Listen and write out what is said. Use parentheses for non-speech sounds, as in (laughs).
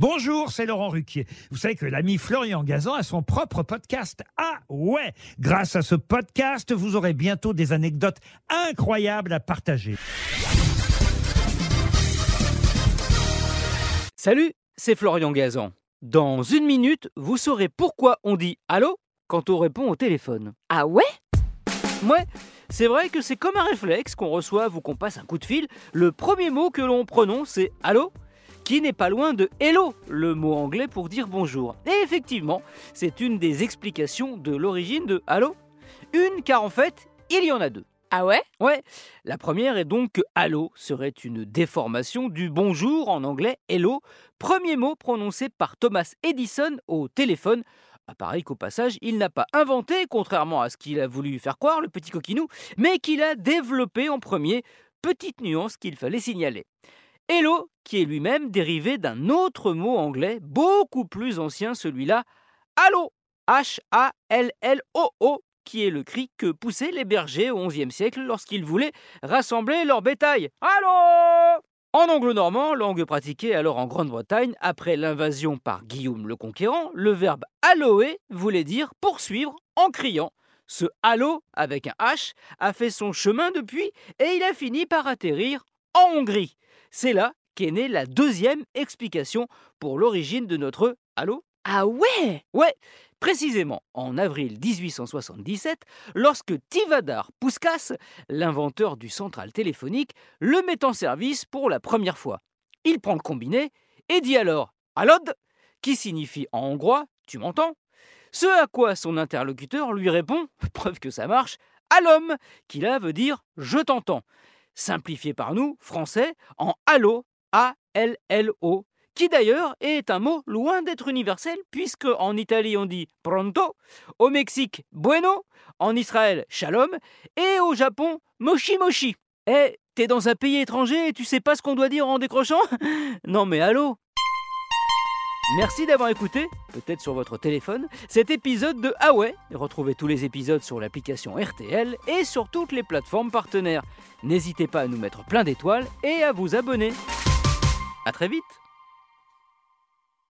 Bonjour, c'est Laurent Ruquier. Vous savez que l'ami Florian Gazan a son propre podcast. Ah ouais Grâce à ce podcast, vous aurez bientôt des anecdotes incroyables à partager. Salut, c'est Florian Gazan. Dans une minute, vous saurez pourquoi on dit allô quand on répond au téléphone. Ah ouais? Ouais, c'est vrai que c'est comme un réflexe qu'on reçoive ou qu'on passe un coup de fil. Le premier mot que l'on prononce, c'est allô qui n'est pas loin de hello, le mot anglais pour dire bonjour. Et effectivement, c'est une des explications de l'origine de allô. Une car en fait, il y en a deux. Ah ouais? Ouais, la première est donc que allô serait une déformation du bonjour en anglais hello, premier mot prononcé par Thomas Edison au téléphone. Appareil qu'au passage, il n'a pas inventé, contrairement à ce qu'il a voulu faire croire, le petit coquinou, mais qu'il a développé en premier. Petite nuance qu'il fallait signaler. Hello, qui est lui-même dérivé d'un autre mot anglais beaucoup plus ancien, celui-là, Allo, H-A-L-L-O-O, qui est le cri que poussaient les bergers au XIe siècle lorsqu'ils voulaient rassembler leur bétail. Allô En anglo-normand, langue pratiquée alors en Grande-Bretagne après l'invasion par Guillaume le Conquérant, le verbe alloer voulait dire poursuivre en criant. Ce halo, avec un H, a fait son chemin depuis et il a fini par atterrir en Hongrie. C'est là qu'est née la deuxième explication pour l'origine de notre Allô Ah ouais? Ouais, précisément en avril 1877, lorsque Tivadar Puskas, l'inventeur du central téléphonique, le met en service pour la première fois. Il prend le combiné et dit alors Allod, qui signifie en hongrois Tu m'entends? Ce à quoi son interlocuteur lui répond, (laughs) preuve que ça marche, Allom, qui là veut dire Je t'entends simplifié par nous, français, en allo, A-L-L-O, qui d'ailleurs est un mot loin d'être universel, puisque en Italie on dit pronto, au Mexique bueno, en Israël shalom, et au Japon moshi moshi. Eh, t'es dans un pays étranger et tu sais pas ce qu'on doit dire en décrochant? Non mais allô? Merci d'avoir écouté, peut-être sur votre téléphone, cet épisode de Ah ouais. Retrouvez tous les épisodes sur l'application RTL et sur toutes les plateformes partenaires. N'hésitez pas à nous mettre plein d'étoiles et à vous abonner. A très vite